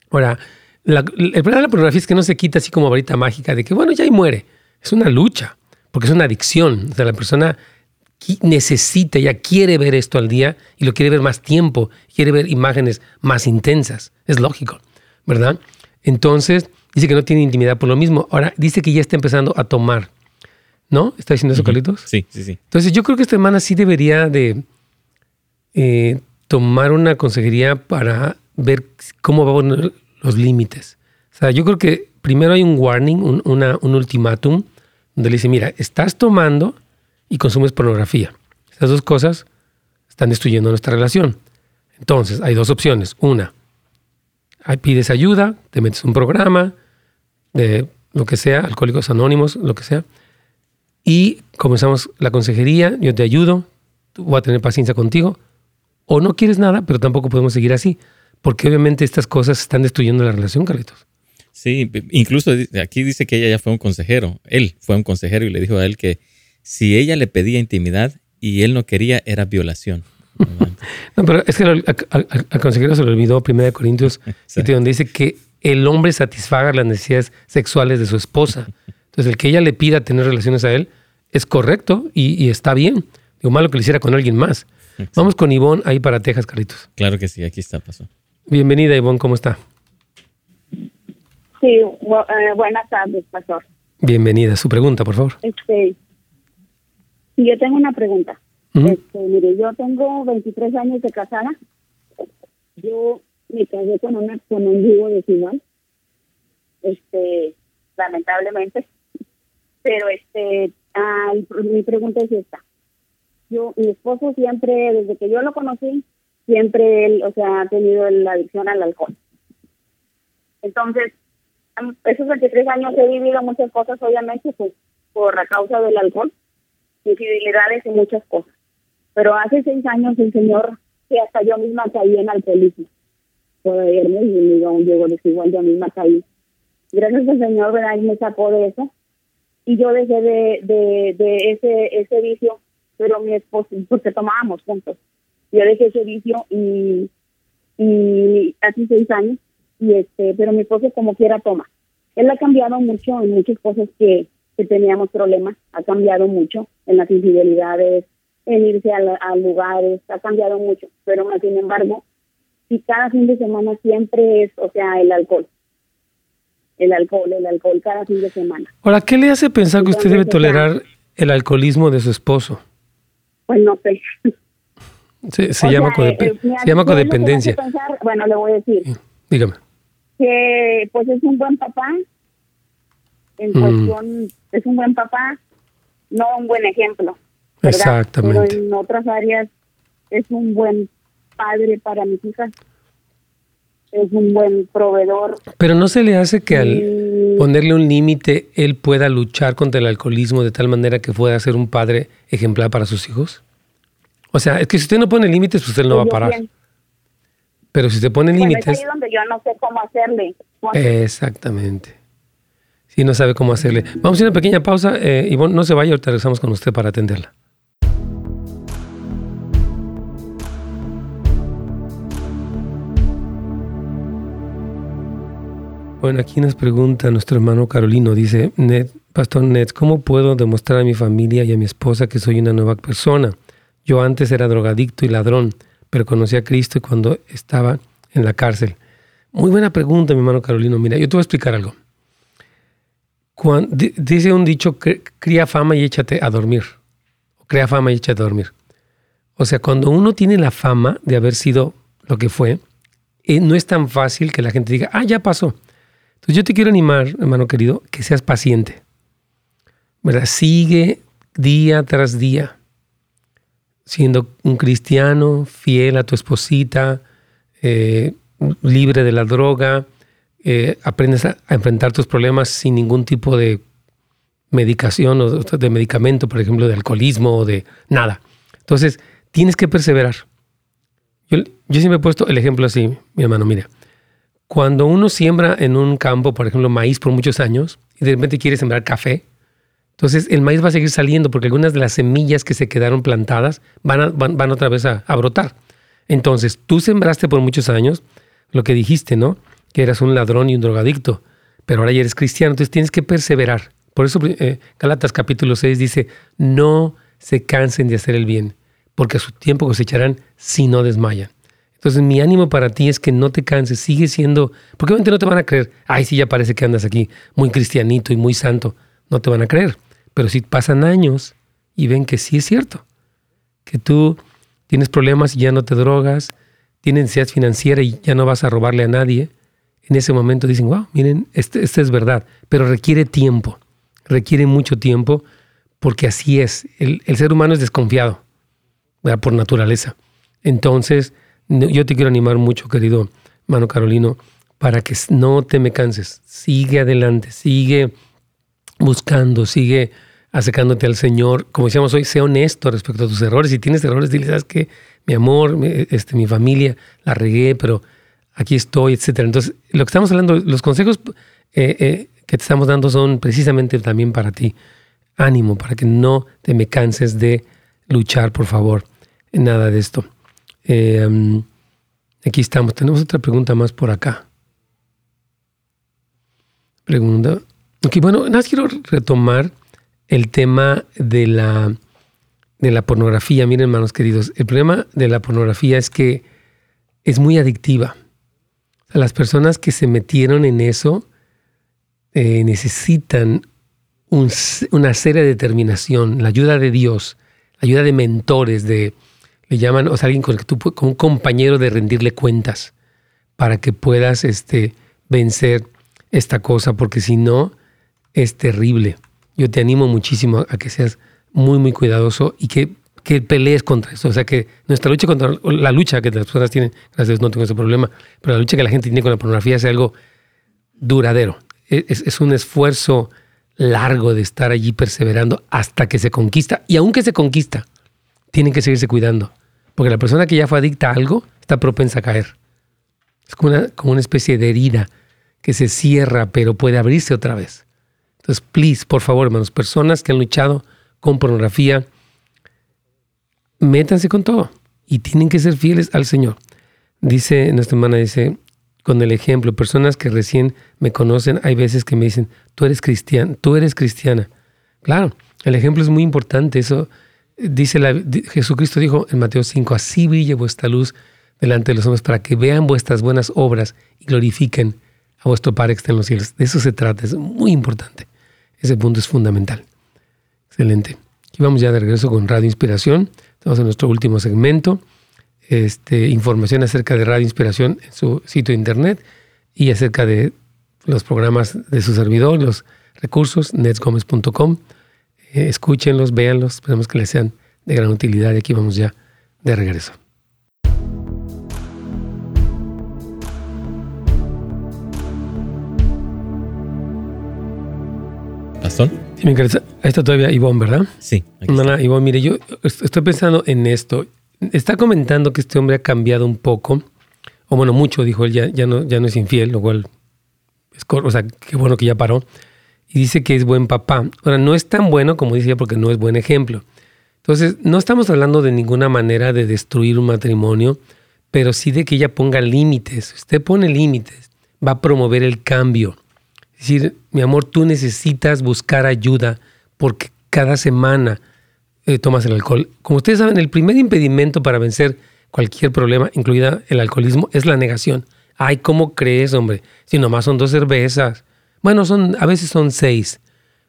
Ahora, el problema de la pornografía es que no se quita así como varita mágica de que, bueno, ya y muere. Es una lucha, porque es una adicción. O sea, la persona necesita, ya quiere ver esto al día y lo quiere ver más tiempo, quiere ver imágenes más intensas. Es lógico, ¿verdad? Entonces, dice que no tiene intimidad por lo mismo. Ahora, dice que ya está empezando a tomar. ¿No? ¿Está diciendo eso, Carlitos? Sí, sí, sí. Entonces, yo creo que esta hermana sí debería de eh, tomar una consejería para ver cómo va a poner los límites. O sea, yo creo que primero hay un warning, un, un ultimátum, donde le dice, mira, estás tomando y consumes pornografía. Esas dos cosas están destruyendo nuestra relación. Entonces, hay dos opciones. Una, pides ayuda, te metes un programa de lo que sea, alcohólicos anónimos, lo que sea, y comenzamos la consejería, yo te ayudo, voy a tener paciencia contigo, o no quieres nada, pero tampoco podemos seguir así, porque obviamente estas cosas están destruyendo la relación, Carlitos. Sí, incluso aquí dice que ella ya fue un consejero, él fue un consejero y le dijo a él que si ella le pedía intimidad y él no quería, era violación. no, pero es que al, consejero se le olvidó 1 Corintios donde dice que el hombre satisfaga las necesidades sexuales de su esposa. Entonces, el que ella le pida tener relaciones a él es correcto y, está bien. Digo, malo que lo hiciera con alguien más. Vamos con Ivonne ahí para Texas, Carlitos. Claro que sí, aquí está, pasó. Bienvenida, Ivonne, ¿cómo está? Sí, eh, buenas tardes, pastor. Bienvenida. Su pregunta, por favor. Este, yo tengo una pregunta. este, mire, yo tengo 23 años de casada. Yo me casé con, una, con un vivo desigual. Este, lamentablemente. Pero este, mi pregunta es esta. Yo, mi esposo siempre, desde que yo lo conocí, siempre él, o sea, ha tenido la adicción al alcohol. Entonces, esos 23 años he vivido muchas cosas, obviamente, pues, por la causa del alcohol infidelidades y muchas cosas. Pero hace seis años el Señor, que hasta yo misma caí en alcoholismo. Por verme y yo llego desigual, yo misma caí. Gracias al Señor, ¿verdad? Y me sacó de eso. Y yo dejé de, de, de ese, ese vicio, pero mi esposo, porque tomábamos juntos. Yo dejé ese vicio y, y hace seis años, y este, pero mi esposo como quiera toma. Él ha cambiado mucho en muchas cosas que, que teníamos problemas, ha cambiado mucho en las infidelidades, en irse a, lugares, ha cambiado mucho, pero más sin embargo, si cada fin de semana siempre es, o sea, el alcohol, el alcohol, el alcohol cada fin de semana. Ahora, ¿qué le hace pensar que usted debe tolerar el alcoholismo de su esposo? Pues no sé. Se, llama, eh, se llama codependencia. bueno, le voy a decir. Dígame. Que pues es un buen papá, en mm. cuestión, es un buen papá, no un buen ejemplo. Exactamente. Pero en otras áreas es un buen padre para mis hijas. Es un buen proveedor. Pero no se le hace que al ponerle un límite él pueda luchar contra el alcoholismo de tal manera que pueda ser un padre ejemplar para sus hijos. O sea, es que si usted no pone límites, pues él no va a pues parar. Pero si usted pone límites. Es ahí donde yo no sé cómo hacerle. Exactamente y no sabe cómo hacerle. Vamos a una pequeña pausa. Eh, Ivonne, no se vaya, ahorita regresamos con usted para atenderla. Bueno, aquí nos pregunta nuestro hermano Carolino, dice, Pastor Ned, ¿cómo puedo demostrar a mi familia y a mi esposa que soy una nueva persona? Yo antes era drogadicto y ladrón, pero conocí a Cristo cuando estaba en la cárcel. Muy buena pregunta, mi hermano Carolino. Mira, yo te voy a explicar algo dice un dicho, cría fama y échate a dormir. Crea fama y échate a dormir. O sea, cuando uno tiene la fama de haber sido lo que fue, eh, no es tan fácil que la gente diga, ah, ya pasó. Entonces yo te quiero animar, hermano querido, que seas paciente. ¿verdad? Sigue día tras día siendo un cristiano, fiel a tu esposita, eh, libre de la droga, eh, aprendes a, enfrentar tus problemas sin ningún tipo de medicación o de medicamento, por ejemplo, de alcoholismo o de nada. Entonces, tienes que perseverar. Yo, siempre he puesto el ejemplo así, mi hermano, mira, cuando uno siembra en un campo, por ejemplo, maíz por muchos años, y de repente quiere sembrar café, entonces el maíz va a seguir saliendo porque algunas de las semillas que se quedaron plantadas van, van, otra vez a, brotar. Entonces tú sembraste por muchos años lo que dijiste, ¿no? Que eras un ladrón y un drogadicto, pero ahora ya eres cristiano, entonces tienes que perseverar. Por eso eh, Galatas capítulo 6 dice, no se cansen de hacer el bien, porque a su tiempo cosecharán si no desmayan. Entonces mi ánimo para ti es que no te canses, sigue siendo, porque obviamente no te van a creer, ay, sí, ya parece que andas aquí muy cristianito y muy santo, no te van a creer. Pero si pasan años y ven que sí es cierto, que tú tienes problemas y ya no te drogas, tienes necesidad financiera y ya no vas a robarle a nadie, en ese momento dicen, wow, miren, este es verdad, pero requiere tiempo, requiere mucho tiempo porque así es, el, ser humano es desconfiado por naturaleza. Entonces, yo te quiero animar mucho, querido mano Carolino, para que no te me canses, sigue adelante, sigue buscando, sigue acercándote al Señor. Como decíamos hoy, sea honesto respecto a tus errores. Si tienes errores, dile, ¿sabes qué? Mi amor, este, mi familia, la regué, pero aquí estoy, etc. Entonces, lo que estamos hablando, los consejos eh, eh, que te estamos dando son precisamente también para ti. Ánimo, para que no te me canses de luchar, por favor, nada de esto. Eh, aquí estamos. Tenemos otra pregunta más por acá. Pregunta. Ok, bueno, nada más quiero retomar el tema de la, de la pornografía. Miren, hermanos queridos, el problema de la pornografía es que es muy adictiva. Las personas que se metieron en eso eh, necesitan una serie de determinación, la ayuda de Dios, la ayuda de mentores, de, le llaman, o sea, alguien con, que tú, con un compañero de rendirle cuentas para que puedas este, vencer esta cosa, porque si no, es terrible. Yo te animo muchísimo a que seas muy, muy cuidadoso y que, que pelees contra eso. O sea, que nuestra lucha contra la lucha que las personas tienen, gracias a Dios no tengo ese problema, pero la lucha que la gente tiene con la pornografía es algo duradero. E, es, es un esfuerzo largo de estar allí perseverando hasta que se conquista. Y aunque se conquista, tienen que seguirse cuidando. Porque la persona que ya fue adicta a algo está propensa a caer. Es como una, como una especie de herida que se cierra, pero puede abrirse otra vez. Entonces, please, por favor, hermanos, personas que han luchado con pornografía, métanse con todo y tienen que ser fieles al Señor. Dice nuestra hermana, dice, con el ejemplo, personas que recién me conocen, hay veces que me dicen, tú eres cristiana, tú eres cristiana. Claro, el ejemplo es muy importante. Eso dice la, Jesucristo dijo en Mateo 5, así brille vuestra luz delante de los hombres para que vean vuestras buenas obras y glorifiquen a vuestro Padre que está en los cielos. De eso se trata, es muy importante. Ese punto es fundamental. Excelente. Aquí vamos ya de regreso con Radio Inspiración. Estamos en nuestro último segmento. Este, información acerca de Radio Inspiración en su sitio de internet y acerca de los programas de su servidor, los recursos, netsgomez.com. Eh, escúchenlos, véanlos, esperamos que les sean de gran utilidad y aquí vamos ya de regreso. ¿Pastor? Me interesa. Ahí está todavía Ivonne, ¿verdad? Sí. Nana, Ivonne, mire, yo estoy pensando en esto. Está comentando que este hombre ha cambiado un poco, o bueno, mucho, dijo él, ya, ya, no, ya no es infiel, lo cual es, o sea, qué bueno que ya paró. Y dice que es buen papá. Ahora, no es tan bueno como decía porque no es buen ejemplo. Entonces, no estamos hablando de ninguna manera de destruir un matrimonio, pero sí de que ella ponga límites. Usted pone límites, va a promover el cambio es decir, mi amor, tú necesitas buscar ayuda porque cada semana eh, tomas el alcohol. Como ustedes saben, el primer impedimento para vencer cualquier problema, incluida el alcoholismo, es la negación. Ay, ¿cómo crees, hombre? Si nomás son dos cervezas. Bueno, son, a veces son seis,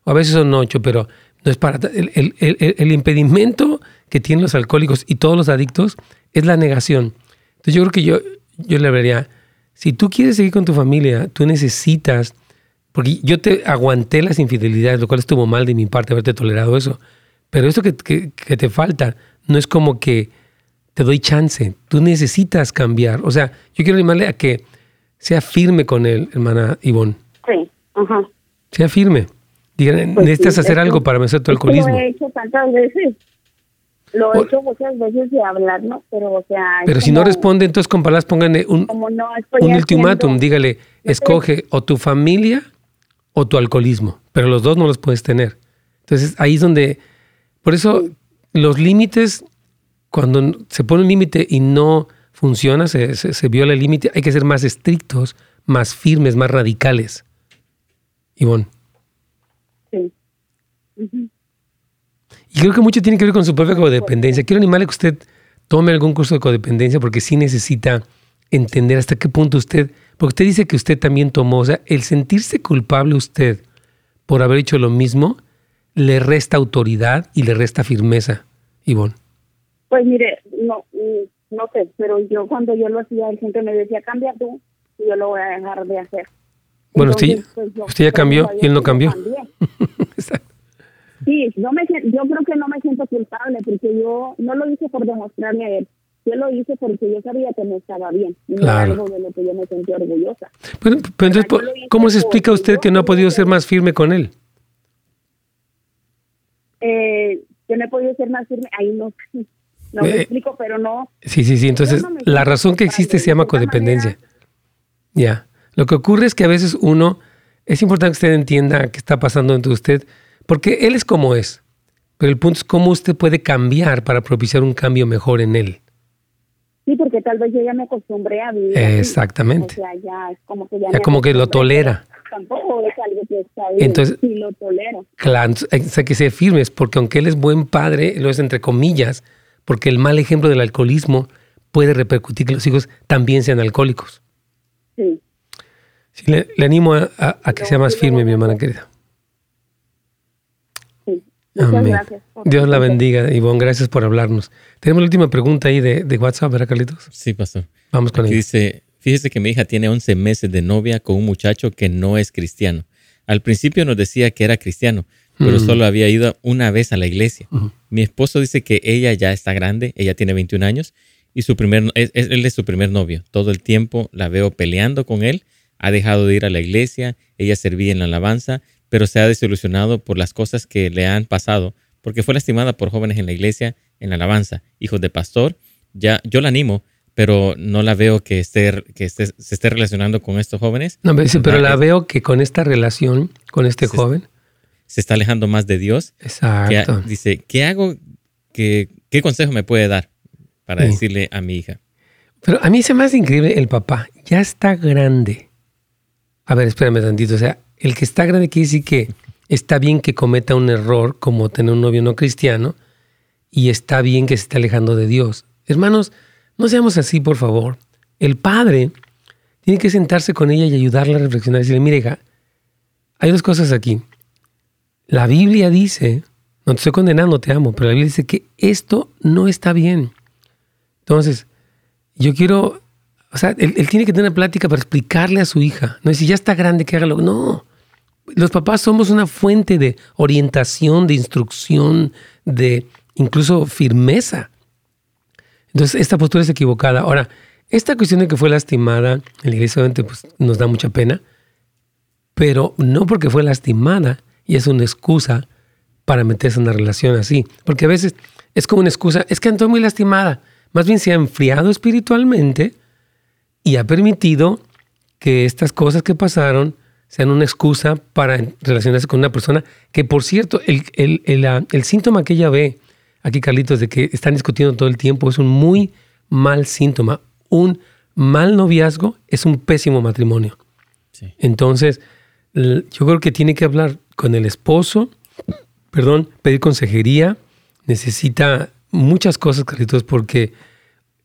o a veces son ocho, pero no es para... El, el impedimento que tienen los alcohólicos y todos los adictos es la negación. Entonces yo creo que yo, yo le vería, si tú quieres seguir con tu familia, tú necesitas Porque yo te aguanté las infidelidades, lo cual estuvo mal de mi parte haberte tolerado eso. Pero eso que, que te falta no es como que te doy chance. Tú necesitas cambiar. O sea, yo quiero animarle a que sea firme con él, hermana Ivonne. Sí, ajá. Sea firme. Diga, pues necesitas hacer algo para vencer tu alcoholismo. Lo he hecho tantas veces. Lo he hecho muchas veces de hablar, ¿no? Pero, o sea. Pero si no responde, entonces con palabras pónganle un, un ultimátum. Dígale, escoge o tu familia o tu alcoholismo. Pero los dos no los puedes tener. Entonces ahí es donde. Por eso los límites, cuando se pone un límite y no funciona, se, se, viola el límite, hay que ser más estrictos, más firmes, más radicales. Ivonne. Sí. Y creo que mucho tiene que ver con su propia codependencia. Quiero animarle que usted tome algún curso de codependencia porque sí necesita entender hasta qué punto usted, porque usted dice que usted también tomó, o sea, el sentirse culpable usted por haber hecho lo mismo, le resta autoridad y le resta firmeza, Ivonne. Pues mire, no, no sé, pero yo cuando yo lo hacía, el gente me decía, cambia tú, y yo lo voy a dejar de hacer. Bueno, usted, pues, usted ya cambió y él no cambió. sí, yo, me, yo creo que no me siento culpable porque yo no lo hice por demostrarme a él. Yo lo hice porque yo sabía que no estaba bien. Y claro. algo de lo que yo me sentí orgullosa. Pero, entonces, ¿cómo se explica usted que no ha podido ser más firme con él? Eh, que no he podido ser más firme, ahí no no me eh, explico, pero no. Sí, sí, sí. Entonces, la razón que existe se llama codependencia. Ya. Lo que ocurre es que a veces uno, es importante que usted entienda qué está pasando entre usted, porque él es como es. Pero el punto es cómo usted puede cambiar para propiciar un cambio mejor en él. Sí, porque tal vez yo ya me acostumbré a vivir. Exactamente. O sea, ya es como que ya, ya como que lo tolera. Tampoco es algo que está bien. Entonces, sí lo tolero. Claro, hay que ser firmes, porque aunque él es buen padre, lo es entre comillas, porque el mal ejemplo del alcoholismo puede repercutir que los hijos también sean alcohólicos. Sí. le, animo a, que sea más firme, mi hermana querida. Gracias. Dios la bendiga, Ivonne. Gracias por hablarnos. Tenemos la última pregunta ahí de, WhatsApp, ¿verdad, Carlitos? Sí, pastor. Vamos con ella. Dice, fíjese que mi hija tiene 11 meses de novia con un muchacho que no es cristiano. Al principio nos decía que era cristiano, pero mm. solo había ido una vez a la iglesia. Mi esposo dice que ella ya está grande, ella tiene 21 años y su primer, él es su primer novio. Todo el tiempo la veo peleando con él, ha dejado de ir a la iglesia, ella servía en la alabanza, pero se ha desilusionado por las cosas que le han pasado, porque fue lastimada por jóvenes en la iglesia, en la alabanza, hijos de pastor. Ya, yo la animo, pero no la veo que, esté, que se esté relacionando con estos jóvenes. No, pero la veo que con esta relación, con este joven, se está alejando más de Dios. Exacto. dice, ¿qué hago? ¿Qué, ¿Qué, consejo me puede dar para decirle a mi hija? Pero a mí se me hace increíble el papá. Ya está grande. A ver, espérame tantito. O sea, el que está grande quiere decir que está bien que cometa un error como tener un novio no cristiano y está bien que se esté alejando de Dios. Hermanos, no seamos así, por favor. El padre tiene que sentarse con ella y ayudarla a reflexionar y decirle, mire, hay dos cosas aquí. La Biblia dice, no te estoy condenando, te amo, pero la Biblia dice que esto no está bien. Entonces, yo quiero, o sea, él, tiene que tener una plática para explicarle a su hija. No es ya está grande que haga lo No, los papás somos una fuente de orientación, de instrucción, de incluso firmeza. Entonces, esta postura es equivocada. Ahora, esta cuestión de que fue lastimada en la iglesia, obviamente, pues, nos da mucha pena, pero no porque fue lastimada, y es una excusa para meterse en una relación así. Porque a veces es como una excusa, es que estoy muy lastimada. Más bien se ha enfriado espiritualmente y ha permitido que estas cosas que pasaron sean una excusa para relacionarse con una persona que, por cierto, el, el, el, síntoma que ella ve aquí, Carlitos, de que están discutiendo todo el tiempo, es un muy mal síntoma. Un mal noviazgo es un pésimo matrimonio. Entonces, yo creo que tiene que hablar con el esposo, perdón, pedir consejería, necesita muchas cosas, Carlitos, porque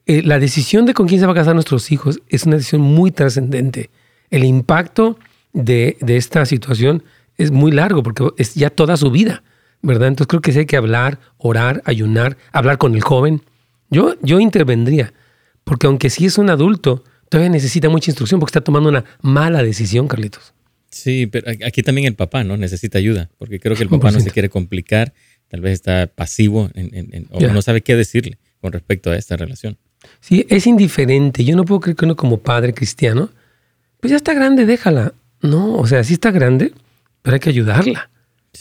eh, la decisión de con quién se va a casar nuestros hijos es una decisión muy trascendente. El impacto de, esta situación es muy largo porque es ya toda su vida, ¿verdad? Entonces creo que sí hay que hablar, orar, ayunar, hablar con el joven. Yo, yo intervendría, porque aunque sí es un adulto, todavía necesita mucha instrucción porque está tomando una mala decisión, Carlitos. Sí, pero aquí también el papá, ¿no? Necesita ayuda, porque creo que el papá no se quiere complicar, tal vez está pasivo o no sabe qué decirle con respecto a esta relación. Sí, es indiferente. Yo no puedo creer que uno como padre cristiano, pues ya está grande, déjala. No, o sea, sí está grande, pero hay que ayudarla,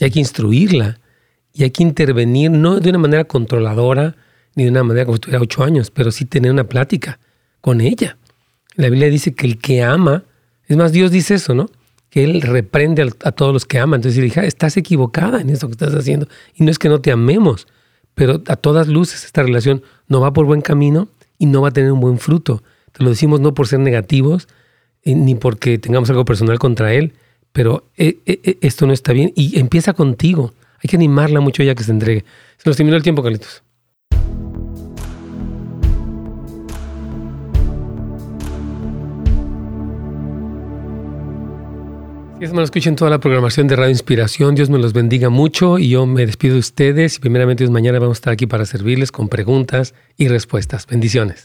hay que instruirla y hay que intervenir, no de una manera controladora ni de una manera como si tuviera ocho años, pero sí tener una plática con ella. La Biblia dice que el que ama, es más, Dios dice eso, ¿no? Que Él reprende a, todos los que aman. Entonces, ah, estás equivocada en eso que estás haciendo. Y no es que no te amemos, pero a todas luces esta relación no va por buen camino y no va a tener un buen fruto. Te lo decimos no por ser negativos, ni porque tengamos algo personal contra Él, pero eh, eh, esto no está bien y empieza contigo. Hay que animarla mucho ya que se entregue. Se nos terminó el tiempo, Carlitos. Dios me escuchen toda la programación de Radio Inspiración. Dios me los bendiga mucho y yo me despido de ustedes. Y primeramente, mañana vamos a estar aquí para servirles con preguntas y respuestas. Bendiciones.